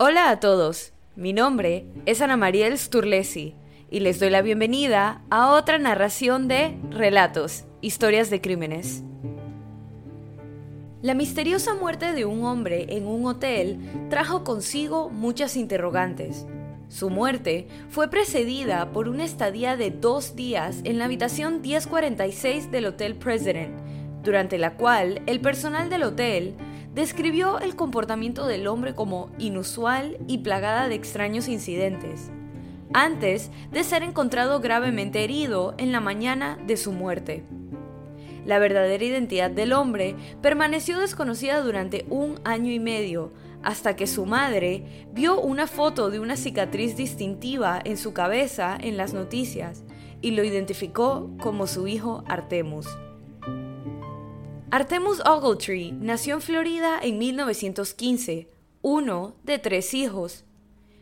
Hola a todos, mi nombre es Ana Mariel Sturlesi y les doy la bienvenida a otra narración de Relatos, Historias de Crímenes. La misteriosa muerte de un hombre en un hotel trajo consigo muchas interrogantes. Su muerte fue precedida por una estadía de dos días en la habitación 1046 del Hotel President, durante la cual el personal del hotel describió el comportamiento del hombre como inusual y plagada de extraños incidentes, antes de ser encontrado gravemente herido en la mañana de su muerte. La verdadera identidad del hombre permaneció desconocida durante un año y medio, hasta que su madre vio una foto de una cicatriz distintiva en su cabeza en las noticias y lo identificó como su hijo Artemus. Artemus Ogletree nació en Florida en 1915, uno de tres hijos.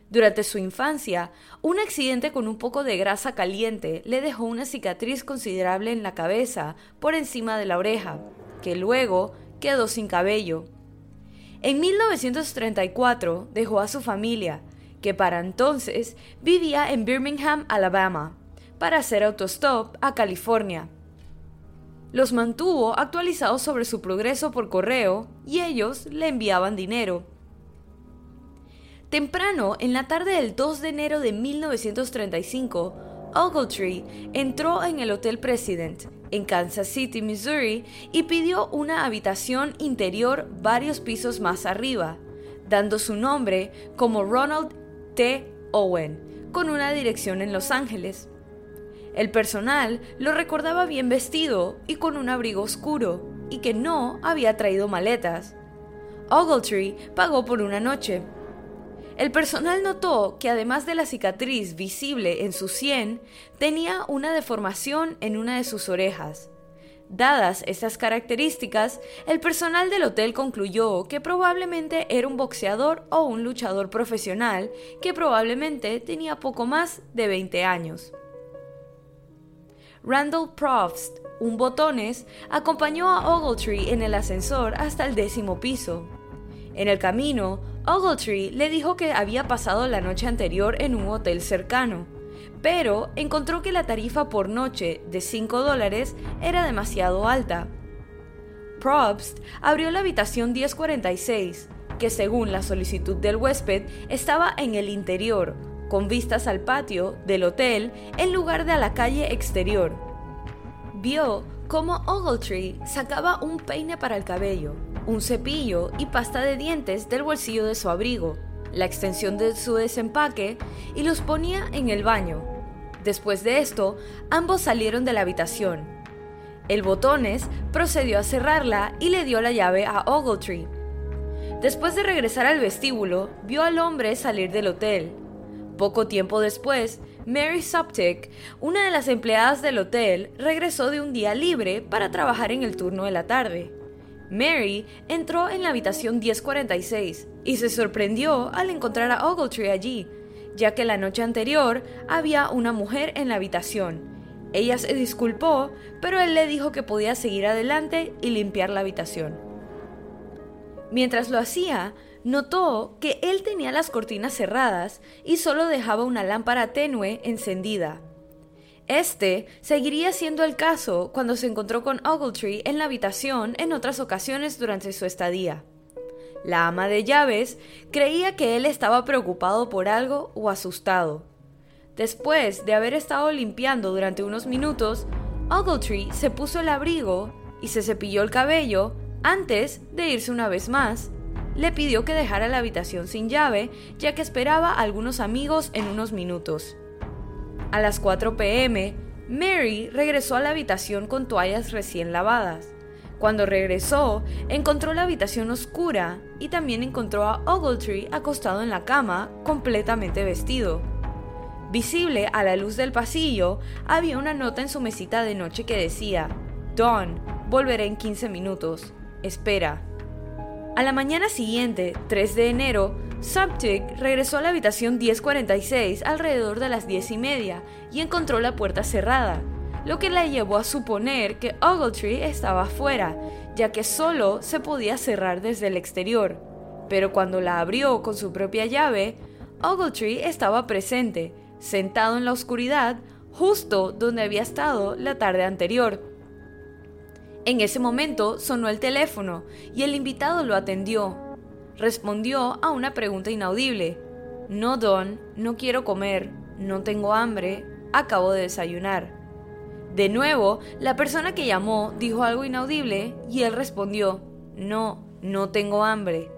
Durante su infancia, un accidente con un poco de grasa caliente le dejó una cicatriz considerable en la cabeza por encima de la oreja, que luego quedó sin cabello. En 1934 dejó a su familia, que para entonces vivía en Birmingham, Alabama, para hacer autostop a California los mantuvo actualizados sobre su progreso por correo y ellos le enviaban dinero. Temprano, en la tarde del 2 de enero de 1935, Ogletree entró en el Hotel President en Kansas City, Missouri, y pidió una habitación interior varios pisos más arriba, dando su nombre como Ronald T. Owen, con una dirección en Los Ángeles. El personal lo recordaba bien vestido y con un abrigo oscuro, y que no había traído maletas. Ogletree pagó por una noche. El personal notó que además de la cicatriz visible en su sien, tenía una deformación en una de sus orejas. Dadas estas características, el personal del hotel concluyó que probablemente era un boxeador o un luchador profesional que probablemente tenía poco más de 20 años. Randall Probst, un botones, acompañó a Ogletree en el ascensor hasta el décimo piso. En el camino, Ogletree le dijo que había pasado la noche anterior en un hotel cercano, pero encontró que la tarifa por noche de 5 dólares era demasiado alta. Probst abrió la habitación 1046, que según la solicitud del huésped estaba en el interior, con vistas al patio del hotel en lugar de a la calle exterior. Vio cómo Ogletree sacaba un peine para el cabello, un cepillo y pasta de dientes del bolsillo de su abrigo, la extensión de su desempaque y los ponía en el baño. Después de esto, ambos salieron de la habitación. El botones procedió a cerrarla y le dio la llave a Ogletree. Después de regresar al vestíbulo, vio al hombre salir del hotel poco tiempo después, Mary Suptic, una de las empleadas del hotel, regresó de un día libre para trabajar en el turno de la tarde. Mary entró en la habitación 1046 y se sorprendió al encontrar a Ogletree allí, ya que la noche anterior había una mujer en la habitación. Ella se disculpó, pero él le dijo que podía seguir adelante y limpiar la habitación. Mientras lo hacía, notó que él tenía las cortinas cerradas y solo dejaba una lámpara tenue encendida. Este seguiría siendo el caso cuando se encontró con Ogletree en la habitación en otras ocasiones durante su estadía. La ama de llaves creía que él estaba preocupado por algo o asustado. Después de haber estado limpiando durante unos minutos, Ogletree se puso el abrigo y se cepilló el cabello antes de irse una vez más le pidió que dejara la habitación sin llave, ya que esperaba a algunos amigos en unos minutos. A las 4 pm, Mary regresó a la habitación con toallas recién lavadas. Cuando regresó, encontró la habitación oscura y también encontró a Ogletree acostado en la cama, completamente vestido. Visible a la luz del pasillo, había una nota en su mesita de noche que decía, Dawn, volveré en 15 minutos. Espera. A la mañana siguiente, 3 de enero, Subtic regresó a la habitación 1046 alrededor de las 10 y media y encontró la puerta cerrada, lo que le llevó a suponer que Ogletree estaba afuera, ya que solo se podía cerrar desde el exterior. pero cuando la abrió con su propia llave, Ogletree estaba presente, sentado en la oscuridad, justo donde había estado la tarde anterior. En ese momento sonó el teléfono y el invitado lo atendió. Respondió a una pregunta inaudible. No, Don, no quiero comer, no tengo hambre, acabo de desayunar. De nuevo, la persona que llamó dijo algo inaudible y él respondió, no, no tengo hambre.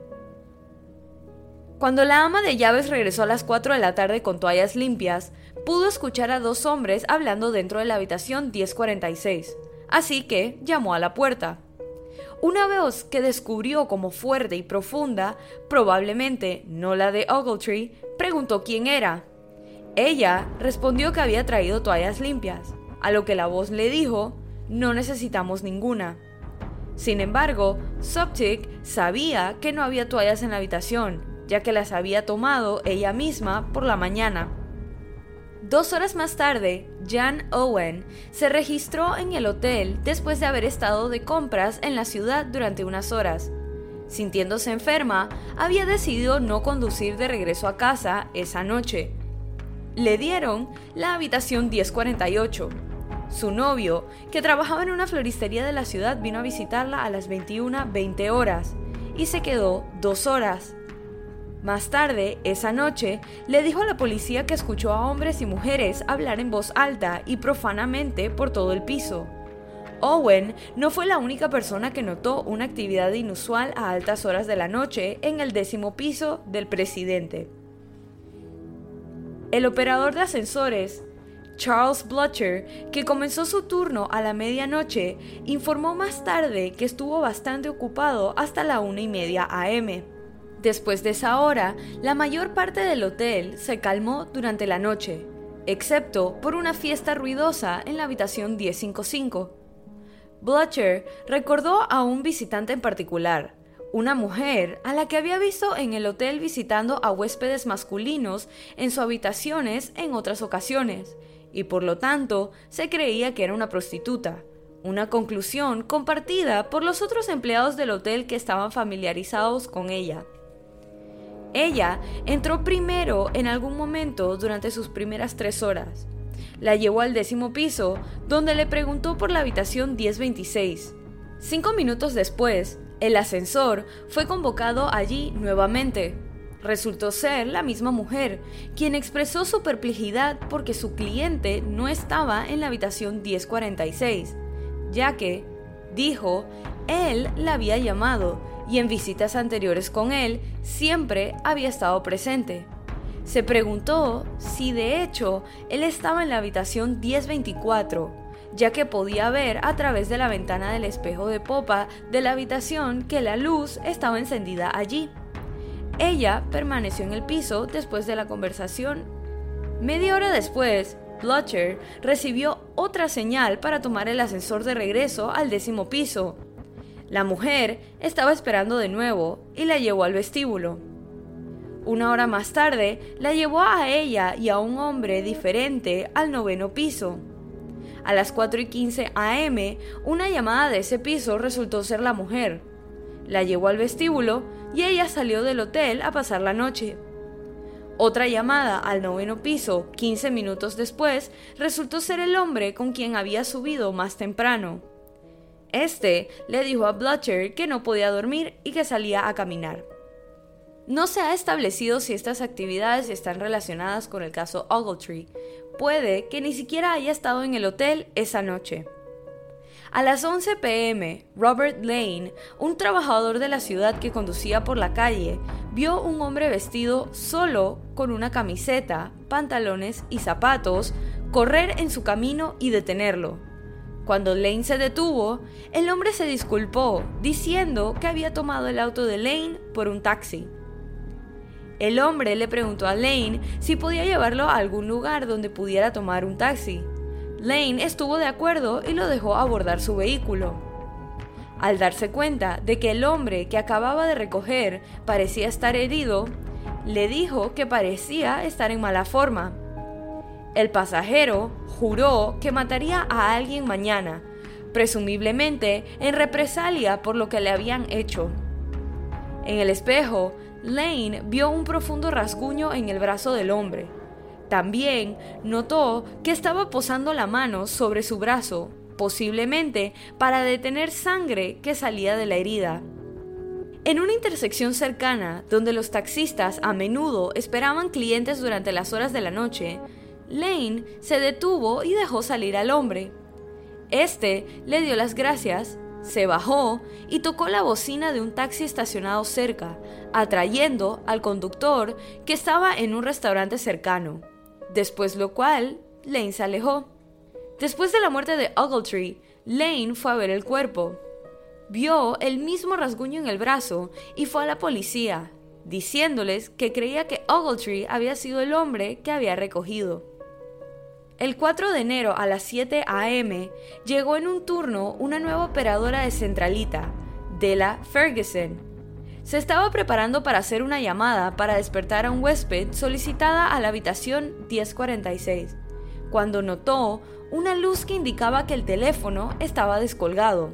Cuando la ama de llaves regresó a las 4 de la tarde con toallas limpias, pudo escuchar a dos hombres hablando dentro de la habitación 1046, así que llamó a la puerta. Una voz que descubrió como fuerte y profunda, probablemente no la de Ogletree, preguntó quién era. Ella respondió que había traído toallas limpias, a lo que la voz le dijo, no necesitamos ninguna. Sin embargo, Soptic sabía que no había toallas en la habitación, ya que las había tomado ella misma por la mañana. Dos horas más tarde, Jan Owen se registró en el hotel después de haber estado de compras en la ciudad durante unas horas. Sintiéndose enferma, había decidido no conducir de regreso a casa esa noche. Le dieron la habitación 1048, su novio, que trabajaba en una floristería de la ciudad, vino a visitarla a las 21.20 horas y se quedó dos horas. Más tarde, esa noche, le dijo a la policía que escuchó a hombres y mujeres hablar en voz alta y profanamente por todo el piso. Owen no fue la única persona que notó una actividad inusual a altas horas de la noche en el décimo piso del presidente. El operador de ascensores Charles Blutcher, que comenzó su turno a la medianoche, informó más tarde que estuvo bastante ocupado hasta la una y media am. Después de esa hora, la mayor parte del hotel se calmó durante la noche, excepto por una fiesta ruidosa en la habitación 1055. Blutcher recordó a un visitante en particular, una mujer a la que había visto en el hotel visitando a huéspedes masculinos en sus habitaciones en otras ocasiones, y por lo tanto se creía que era una prostituta, una conclusión compartida por los otros empleados del hotel que estaban familiarizados con ella. Ella entró primero en algún momento durante sus primeras tres horas. La llevó al décimo piso, donde le preguntó por la habitación 1026. Cinco minutos después, el ascensor fue convocado allí nuevamente resultó ser la misma mujer, quien expresó su perplejidad porque su cliente no estaba en la habitación 1046, ya que, dijo, él la había llamado y en visitas anteriores con él siempre había estado presente. Se preguntó si de hecho él estaba en la habitación 1024, ya que podía ver a través de la ventana del espejo de popa de la habitación que la luz estaba encendida allí. Ella permaneció en el piso después de la conversación. Media hora después, Blutcher recibió otra señal para tomar el ascensor de regreso al décimo piso. La mujer estaba esperando de nuevo y la llevó al vestíbulo. Una hora más tarde, la llevó a ella y a un hombre diferente al noveno piso. A las 4 y 15 am, una llamada de ese piso resultó ser la mujer. La llevó al vestíbulo y ella salió del hotel a pasar la noche. Otra llamada al noveno piso, 15 minutos después, resultó ser el hombre con quien había subido más temprano. Este le dijo a Blutcher que no podía dormir y que salía a caminar. No se ha establecido si estas actividades están relacionadas con el caso Ogletree. Puede que ni siquiera haya estado en el hotel esa noche. A las 11 pm, Robert Lane, un trabajador de la ciudad que conducía por la calle, vio un hombre vestido solo con una camiseta, pantalones y zapatos correr en su camino y detenerlo. Cuando Lane se detuvo, el hombre se disculpó, diciendo que había tomado el auto de Lane por un taxi. El hombre le preguntó a Lane si podía llevarlo a algún lugar donde pudiera tomar un taxi. Lane estuvo de acuerdo y lo dejó abordar su vehículo. Al darse cuenta de que el hombre que acababa de recoger parecía estar herido, le dijo que parecía estar en mala forma. El pasajero juró que mataría a alguien mañana, presumiblemente en represalia por lo que le habían hecho. En el espejo, Lane vio un profundo rasguño en el brazo del hombre. También notó que estaba posando la mano sobre su brazo, posiblemente para detener sangre que salía de la herida. En una intersección cercana, donde los taxistas a menudo esperaban clientes durante las horas de la noche, Lane se detuvo y dejó salir al hombre. Este le dio las gracias, se bajó y tocó la bocina de un taxi estacionado cerca, atrayendo al conductor que estaba en un restaurante cercano, después lo cual Lane se alejó. Después de la muerte de Ogletree, Lane fue a ver el cuerpo. Vio el mismo rasguño en el brazo y fue a la policía, diciéndoles que creía que Ogletree había sido el hombre que había recogido. El 4 de enero a las 7 a.m. llegó en un turno una nueva operadora de centralita, Della Ferguson. Se estaba preparando para hacer una llamada para despertar a un huésped solicitada a la habitación 1046, cuando notó una luz que indicaba que el teléfono estaba descolgado.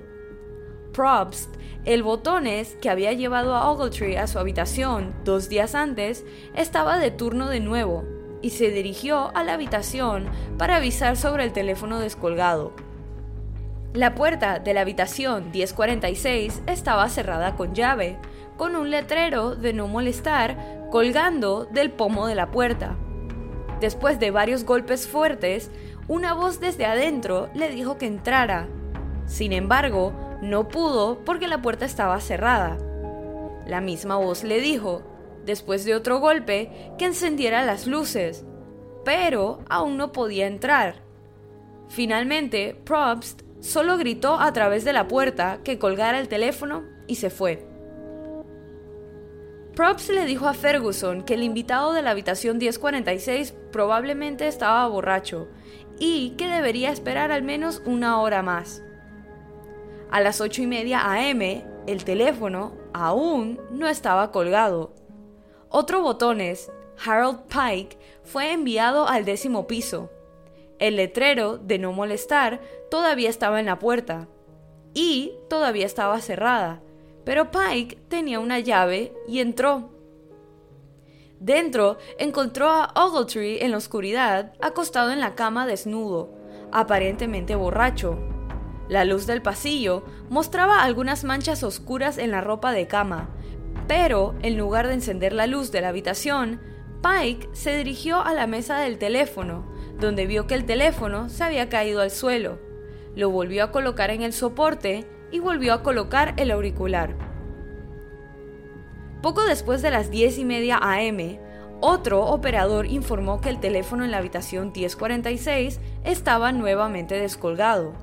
Probst, el botones que había llevado a Ogletree a su habitación dos días antes, estaba de turno de nuevo y se dirigió a la habitación para avisar sobre el teléfono descolgado. La puerta de la habitación 1046 estaba cerrada con llave, con un letrero de no molestar colgando del pomo de la puerta. Después de varios golpes fuertes, una voz desde adentro le dijo que entrara. Sin embargo, no pudo porque la puerta estaba cerrada. La misma voz le dijo, después de otro golpe, que encendiera las luces, pero aún no podía entrar. Finalmente, Probst solo gritó a través de la puerta que colgara el teléfono y se fue. Probst le dijo a Ferguson que el invitado de la habitación 1046 probablemente estaba borracho y que debería esperar al menos una hora más. A las ocho y media am, el teléfono aún no estaba colgado otro botones, Harold Pike, fue enviado al décimo piso. El letrero de no molestar todavía estaba en la puerta y todavía estaba cerrada, pero Pike tenía una llave y entró. Dentro encontró a Ogletree en la oscuridad, acostado en la cama desnudo, aparentemente borracho. La luz del pasillo mostraba algunas manchas oscuras en la ropa de cama, pero, en lugar de encender la luz de la habitación, Pike se dirigió a la mesa del teléfono, donde vio que el teléfono se había caído al suelo. Lo volvió a colocar en el soporte y volvió a colocar el auricular. Poco después de las 10 y media am, otro operador informó que el teléfono en la habitación 1046 estaba nuevamente descolgado.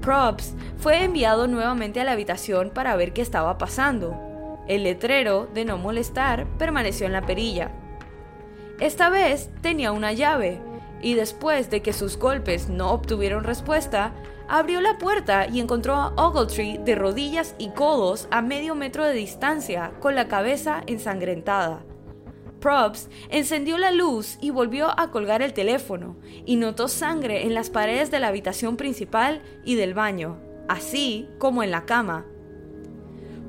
Probst fue enviado nuevamente a la habitación para ver qué estaba pasando. El letrero de no molestar permaneció en la perilla. Esta vez tenía una llave, y después de que sus golpes no obtuvieron respuesta, abrió la puerta y encontró a Ogletree de rodillas y codos a medio metro de distancia, con la cabeza ensangrentada. Probst encendió la luz y volvió a colgar el teléfono, y notó sangre en las paredes de la habitación principal y del baño, así como en la cama.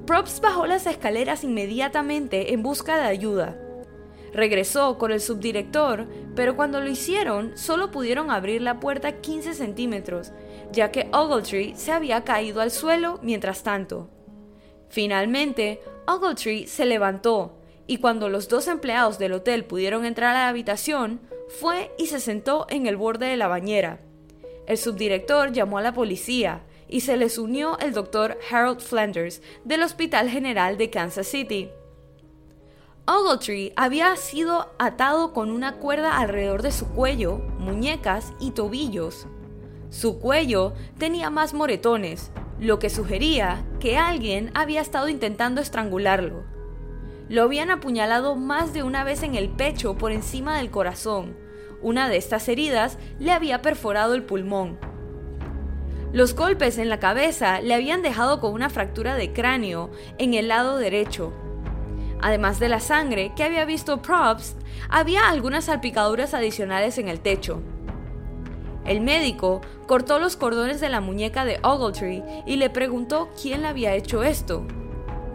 Probst bajó las escaleras inmediatamente en busca de ayuda. Regresó con el subdirector, pero cuando lo hicieron solo pudieron abrir la puerta 15 centímetros, ya que Ogletree se había caído al suelo mientras tanto. Finalmente, Ogletree se levantó y cuando los dos empleados del hotel pudieron entrar a la habitación, fue y se sentó en el borde de la bañera. El subdirector llamó a la policía, y se les unió el doctor Harold Flanders del Hospital General de Kansas City. Ogletree había sido atado con una cuerda alrededor de su cuello, muñecas y tobillos. Su cuello tenía más moretones, lo que sugería que alguien había estado intentando estrangularlo. Lo habían apuñalado más de una vez en el pecho por encima del corazón. Una de estas heridas le había perforado el pulmón, los golpes en la cabeza le habían dejado con una fractura de cráneo en el lado derecho. Además de la sangre que había visto Probst, había algunas salpicaduras adicionales en el techo. El médico cortó los cordones de la muñeca de Ogletree y le preguntó quién le había hecho esto.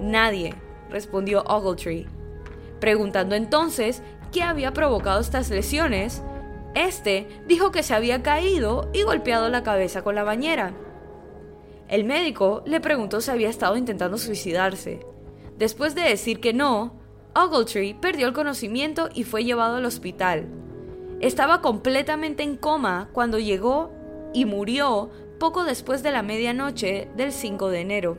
Nadie, respondió Ogletree. Preguntando entonces qué había provocado estas lesiones, este dijo que se había caído y golpeado la cabeza con la bañera. El médico le preguntó si había estado intentando suicidarse. Después de decir que no, Ogletree perdió el conocimiento y fue llevado al hospital. Estaba completamente en coma cuando llegó y murió poco después de la medianoche del 5 de enero.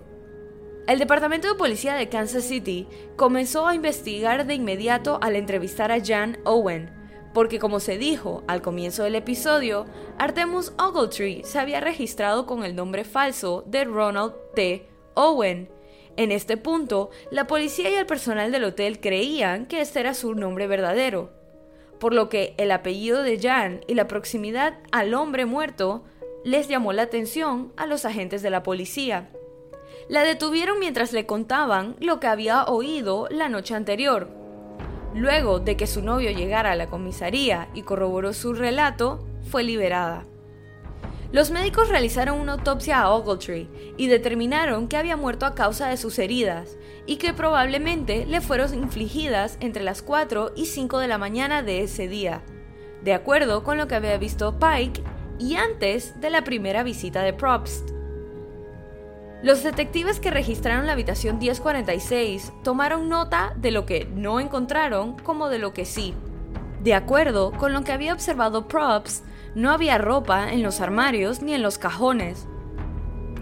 El Departamento de Policía de Kansas City comenzó a investigar de inmediato al entrevistar a Jan Owen, porque como se dijo al comienzo del episodio, Artemus Ogletree se había registrado con el nombre falso de Ronald T. Owen. En este punto, la policía y el personal del hotel creían que este era su nombre verdadero, por lo que el apellido de Jan y la proximidad al hombre muerto les llamó la atención a los agentes de la policía. La detuvieron mientras le contaban lo que había oído la noche anterior. Luego de que su novio llegara a la comisaría y corroboró su relato, fue liberada. Los médicos realizaron una autopsia a Ogletree y determinaron que había muerto a causa de sus heridas y que probablemente le fueron infligidas entre las 4 y 5 de la mañana de ese día, de acuerdo con lo que había visto Pike y antes de la primera visita de Probst. Los detectives que registraron la habitación 1046 tomaron nota de lo que no encontraron como de lo que sí. De acuerdo con lo que había observado Probst, no había ropa en los armarios ni en los cajones.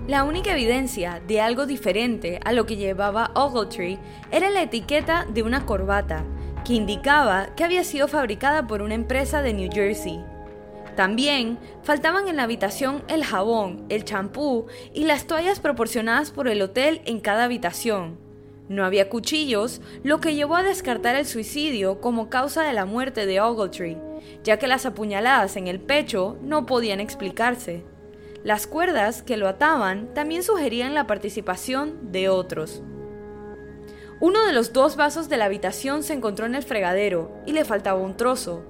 La única evidencia de algo diferente a lo que llevaba Ogletree era la etiqueta de una corbata, que indicaba que había sido fabricada por una empresa de New Jersey. También faltaban en la habitación el jabón, el champú y las toallas proporcionadas por el hotel en cada habitación. No había cuchillos, lo que llevó a descartar el suicidio como causa de la muerte de Ogletree, ya que las apuñaladas en el pecho no podían explicarse. Las cuerdas que lo ataban también sugerían la participación de otros. Uno de los dos vasos de la habitación se encontró en el fregadero y le faltaba un trozo.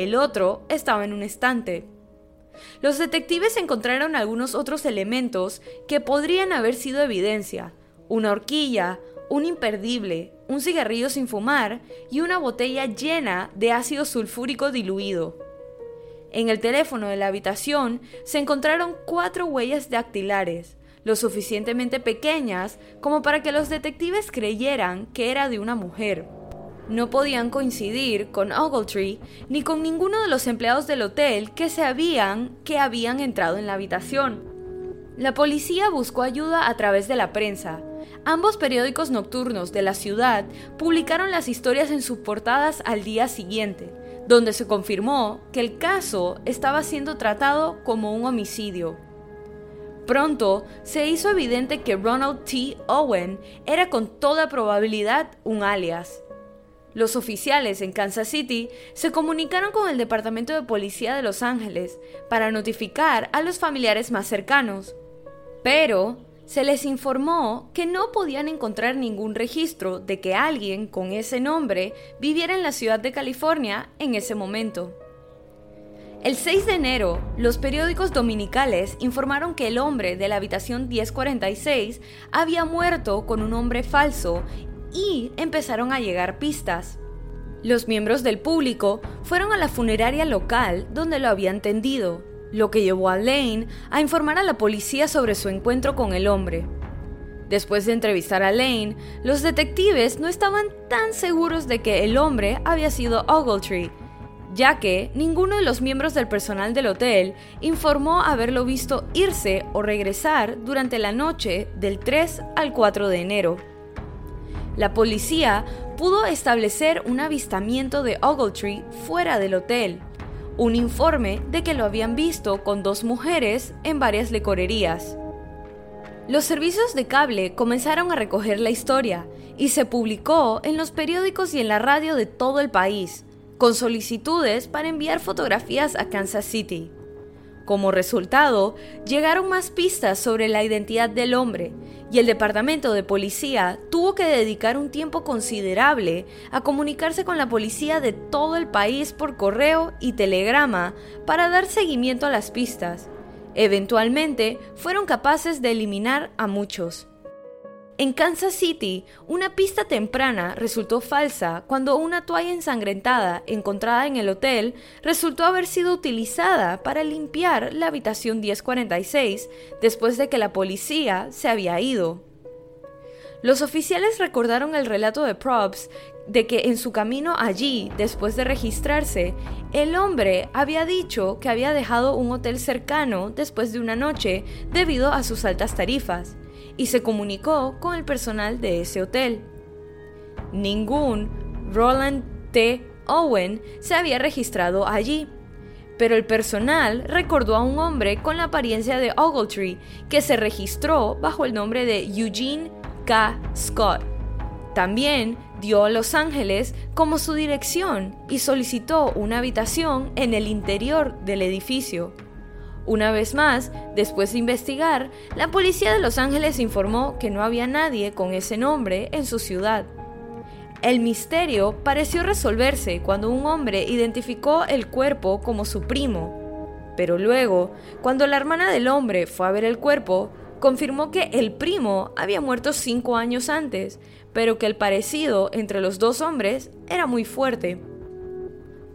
El otro estaba en un estante. Los detectives encontraron algunos otros elementos que podrían haber sido evidencia. Una horquilla, un imperdible, un cigarrillo sin fumar y una botella llena de ácido sulfúrico diluido. En el teléfono de la habitación se encontraron cuatro huellas dactilares, lo suficientemente pequeñas como para que los detectives creyeran que era de una mujer no podían coincidir con Ogletree ni con ninguno de los empleados del hotel que sabían que habían entrado en la habitación. La policía buscó ayuda a través de la prensa. Ambos periódicos nocturnos de la ciudad publicaron las historias en sus portadas al día siguiente, donde se confirmó que el caso estaba siendo tratado como un homicidio. Pronto se hizo evidente que Ronald T. Owen era con toda probabilidad un alias. Los oficiales en Kansas City se comunicaron con el Departamento de Policía de Los Ángeles para notificar a los familiares más cercanos, pero se les informó que no podían encontrar ningún registro de que alguien con ese nombre viviera en la ciudad de California en ese momento. El 6 de enero, los periódicos dominicales informaron que el hombre de la habitación 1046 había muerto con un nombre falso y empezaron a llegar pistas. Los miembros del público fueron a la funeraria local donde lo habían tendido, lo que llevó a Lane a informar a la policía sobre su encuentro con el hombre. Después de entrevistar a Lane, los detectives no estaban tan seguros de que el hombre había sido Ogletree, ya que ninguno de los miembros del personal del hotel informó haberlo visto irse o regresar durante la noche del 3 al 4 de enero. La policía pudo establecer un avistamiento de Ogletree fuera del hotel, un informe de que lo habían visto con dos mujeres en varias lecorerías. Los servicios de cable comenzaron a recoger la historia y se publicó en los periódicos y en la radio de todo el país, con solicitudes para enviar fotografías a Kansas City. Como resultado, llegaron más pistas sobre la identidad del hombre y el departamento de policía tuvo que dedicar un tiempo considerable a comunicarse con la policía de todo el país por correo y telegrama para dar seguimiento a las pistas. Eventualmente fueron capaces de eliminar a muchos. En Kansas City, una pista temprana resultó falsa cuando una toalla ensangrentada encontrada en el hotel resultó haber sido utilizada para limpiar la habitación 1046 después de que la policía se había ido. Los oficiales recordaron el relato de Probst de que en su camino allí, después de registrarse, el hombre había dicho que había dejado un hotel cercano después de una noche debido a sus altas tarifas y se comunicó con el personal de ese hotel. Ningún Roland T. Owen se había registrado allí, pero el personal recordó a un hombre con la apariencia de Ogletree que se registró bajo el nombre de Eugene K. Scott. También dio a Los Ángeles como su dirección y solicitó una habitación en el interior del edificio. Una vez más, después de investigar, la policía de Los Ángeles informó que no había nadie con ese nombre en su ciudad. El misterio pareció resolverse cuando un hombre identificó el cuerpo como su primo. Pero luego, cuando la hermana del hombre fue a ver el cuerpo, confirmó que el primo había muerto cinco años antes, pero que el parecido entre los dos hombres era muy fuerte.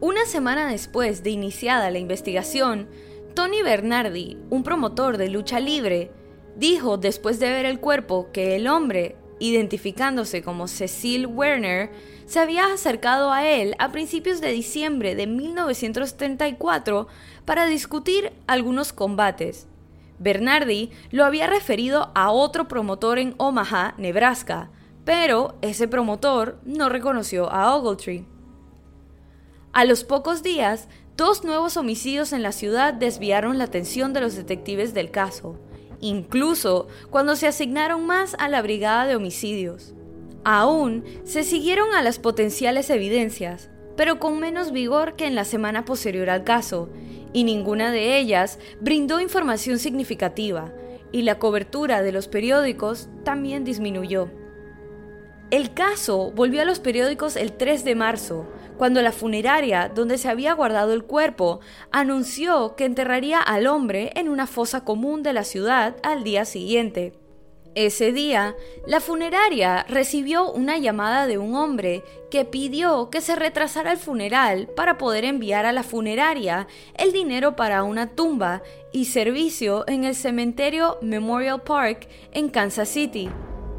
Una semana después de iniciada la investigación, Tony Bernardi, un promotor de lucha libre, dijo después de ver el cuerpo que el hombre, identificándose como Cecil Werner, se había acercado a él a principios de diciembre de 1934 para discutir algunos combates. Bernardi lo había referido a otro promotor en Omaha, Nebraska, pero ese promotor no reconoció a Ogletree. A los pocos días, Dos nuevos homicidios en la ciudad desviaron la atención de los detectives del caso, incluso cuando se asignaron más a la brigada de homicidios. Aún se siguieron a las potenciales evidencias, pero con menos vigor que en la semana posterior al caso, y ninguna de ellas brindó información significativa, y la cobertura de los periódicos también disminuyó. El caso volvió a los periódicos el 3 de marzo, cuando la funeraria donde se había guardado el cuerpo anunció que enterraría al hombre en una fosa común de la ciudad al día siguiente. Ese día, la funeraria recibió una llamada de un hombre que pidió que se retrasara el funeral para poder enviar a la funeraria el dinero para una tumba y servicio en el cementerio Memorial Park en Kansas City,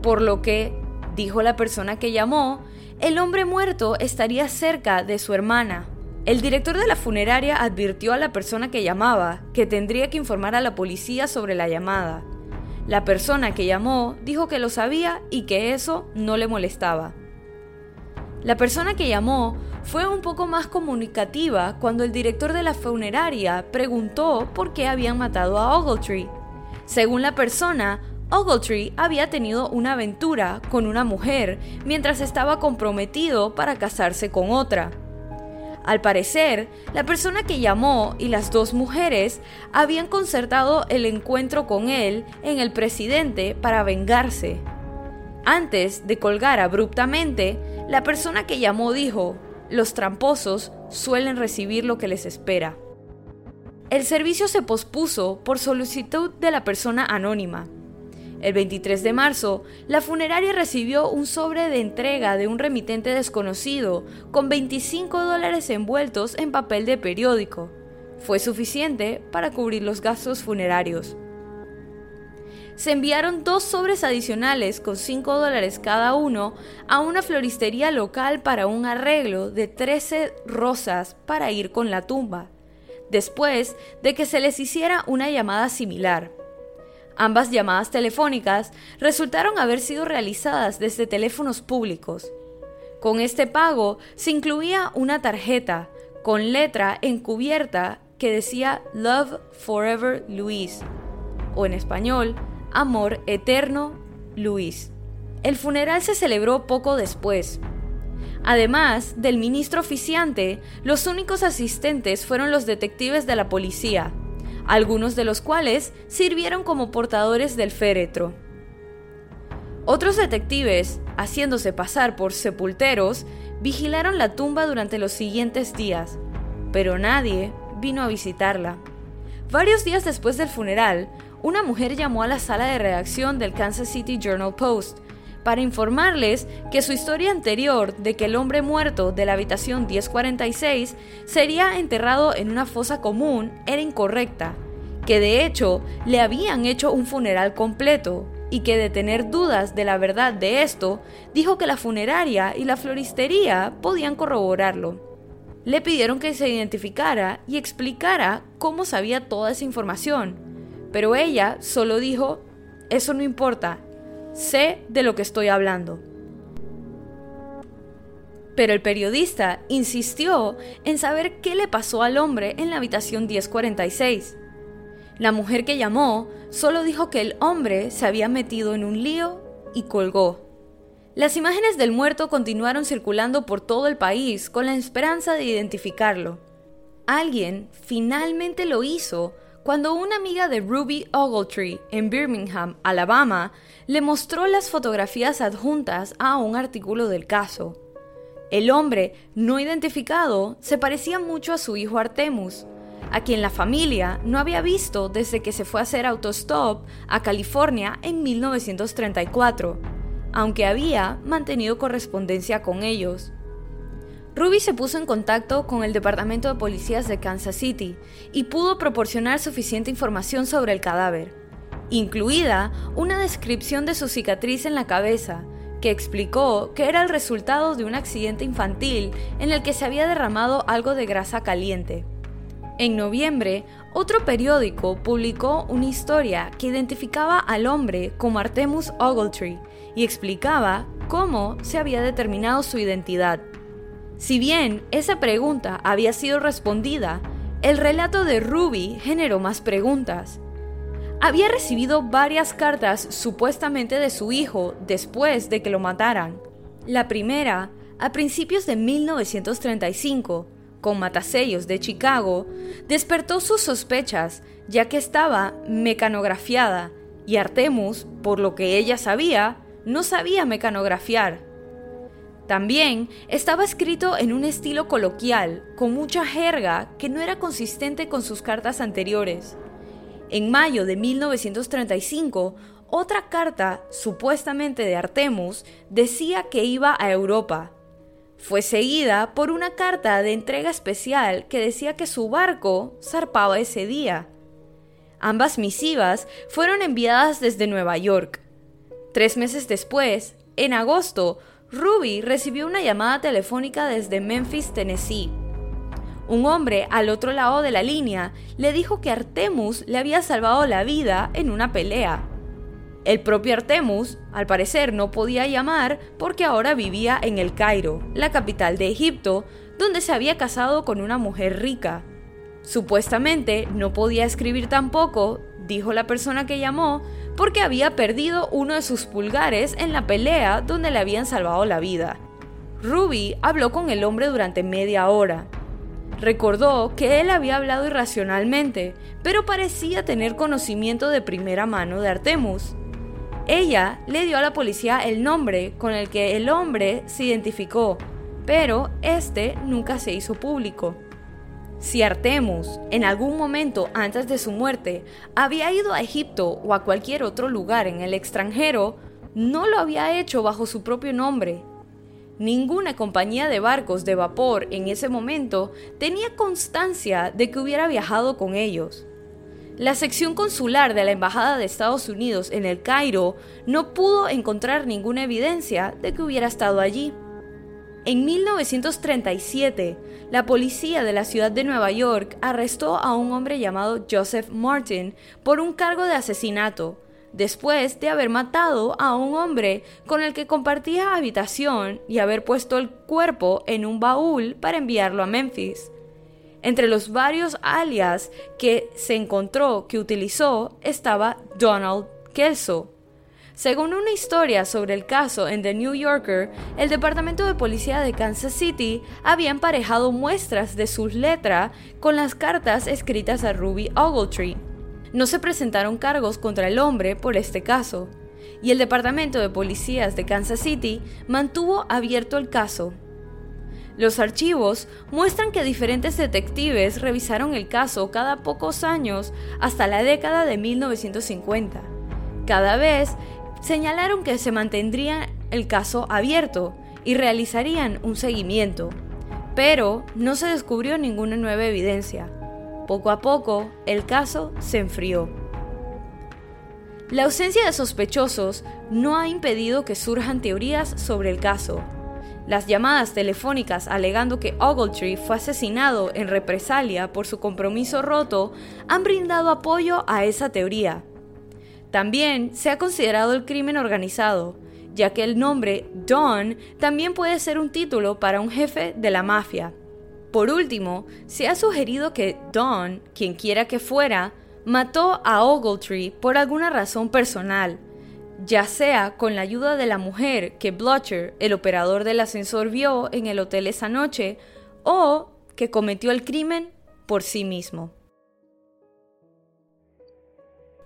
por lo que, dijo la persona que llamó, el hombre muerto estaría cerca de su hermana. El director de la funeraria advirtió a la persona que llamaba que tendría que informar a la policía sobre la llamada. La persona que llamó dijo que lo sabía y que eso no le molestaba. La persona que llamó fue un poco más comunicativa cuando el director de la funeraria preguntó por qué habían matado a Ogletree. Según la persona, Ogletree había tenido una aventura con una mujer mientras estaba comprometido para casarse con otra. Al parecer, la persona que llamó y las dos mujeres habían concertado el encuentro con él en el presidente para vengarse. Antes de colgar abruptamente, la persona que llamó dijo, los tramposos suelen recibir lo que les espera. El servicio se pospuso por solicitud de la persona anónima. El 23 de marzo, la funeraria recibió un sobre de entrega de un remitente desconocido con 25 dólares envueltos en papel de periódico. Fue suficiente para cubrir los gastos funerarios. Se enviaron dos sobres adicionales con 5 dólares cada uno a una floristería local para un arreglo de 13 rosas para ir con la tumba, después de que se les hiciera una llamada similar. Ambas llamadas telefónicas resultaron haber sido realizadas desde teléfonos públicos. Con este pago se incluía una tarjeta con letra encubierta que decía Love Forever Luis o en español Amor Eterno Luis. El funeral se celebró poco después. Además del ministro oficiante, los únicos asistentes fueron los detectives de la policía, algunos de los cuales sirvieron como portadores del féretro. Otros detectives, haciéndose pasar por sepulteros, vigilaron la tumba durante los siguientes días, pero nadie vino a visitarla. Varios días después del funeral, una mujer llamó a la sala de redacción del Kansas City Journal Post, para informarles que su historia anterior de que el hombre muerto de la habitación 1046 sería enterrado en una fosa común era incorrecta, que de hecho le habían hecho un funeral completo y que de tener dudas de la verdad de esto, dijo que la funeraria y la floristería podían corroborarlo. Le pidieron que se identificara y explicara cómo sabía toda esa información, pero ella solo dijo, eso no importa, Sé de lo que estoy hablando. Pero el periodista insistió en saber qué le pasó al hombre en la habitación 1046. La mujer que llamó solo dijo que el hombre se había metido en un lío y colgó. Las imágenes del muerto continuaron circulando por todo el país con la esperanza de identificarlo. Alguien finalmente lo hizo cuando una amiga de Ruby Ogletree en Birmingham, Alabama, le mostró las fotografías adjuntas a un artículo del caso. El hombre, no identificado, se parecía mucho a su hijo Artemus, a quien la familia no había visto desde que se fue a hacer autostop a California en 1934, aunque había mantenido correspondencia con ellos. Ruby se puso en contacto con el Departamento de Policías de Kansas City y pudo proporcionar suficiente información sobre el cadáver, incluida una descripción de su cicatriz en la cabeza, que explicó que era el resultado de un accidente infantil en el que se había derramado algo de grasa caliente. En noviembre, otro periódico publicó una historia que identificaba al hombre como Artemus Ogletree y explicaba cómo se había determinado su identidad. Si bien esa pregunta había sido respondida, el relato de Ruby generó más preguntas. Había recibido varias cartas supuestamente de su hijo después de que lo mataran. La primera, a principios de 1935, con matasellos de Chicago, despertó sus sospechas, ya que estaba mecanografiada y Artemus, por lo que ella sabía, no sabía mecanografiar. También estaba escrito en un estilo coloquial, con mucha jerga que no era consistente con sus cartas anteriores. En mayo de 1935, otra carta, supuestamente de Artemus, decía que iba a Europa. Fue seguida por una carta de entrega especial que decía que su barco zarpaba ese día. Ambas misivas fueron enviadas desde Nueva York. Tres meses después, en agosto, Ruby recibió una llamada telefónica desde Memphis, Tennessee. Un hombre al otro lado de la línea le dijo que Artemus le había salvado la vida en una pelea. El propio Artemus, al parecer, no podía llamar porque ahora vivía en el Cairo, la capital de Egipto, donde se había casado con una mujer rica. Supuestamente no podía escribir tampoco, dijo la persona que llamó, porque había perdido uno de sus pulgares en la pelea donde le habían salvado la vida. Ruby habló con el hombre durante media hora. Recordó que él había hablado irracionalmente, pero parecía tener conocimiento de primera mano de Artemus. Ella le dio a la policía el nombre con el que el hombre se identificó, pero este nunca se hizo público. Si Artemus, en algún momento antes de su muerte, había ido a Egipto o a cualquier otro lugar en el extranjero, no lo había hecho bajo su propio nombre. Ninguna compañía de barcos de vapor en ese momento tenía constancia de que hubiera viajado con ellos. La sección consular de la Embajada de Estados Unidos en el Cairo no pudo encontrar ninguna evidencia de que hubiera estado allí. En 1937, la policía de la ciudad de Nueva York arrestó a un hombre llamado Joseph Martin por un cargo de asesinato, después de haber matado a un hombre con el que compartía habitación y haber puesto el cuerpo en un baúl para enviarlo a Memphis. Entre los varios alias que se encontró que utilizó estaba Donald Kelso, según una historia sobre el caso en The New Yorker, el Departamento de Policía de Kansas City había emparejado muestras de sus letras con las cartas escritas a Ruby Ogletree. No se presentaron cargos contra el hombre por este caso, y el Departamento de Policías de Kansas City mantuvo abierto el caso. Los archivos muestran que diferentes detectives revisaron el caso cada pocos años hasta la década de 1950. Cada vez señalaron que se mantendría el caso abierto y realizarían un seguimiento, pero no se descubrió ninguna nueva evidencia. Poco a poco, el caso se enfrió. La ausencia de sospechosos no ha impedido que surjan teorías sobre el caso. Las llamadas telefónicas alegando que Ogletree fue asesinado en represalia por su compromiso roto han brindado apoyo a esa teoría. También se ha considerado el crimen organizado, ya que el nombre Don también puede ser un título para un jefe de la mafia. Por último, se ha sugerido que Don, quien quiera que fuera, mató a Ogletree por alguna razón personal, ya sea con la ayuda de la mujer que Blotcher, el operador del ascensor, vio en el hotel esa noche, o que cometió el crimen por sí mismo.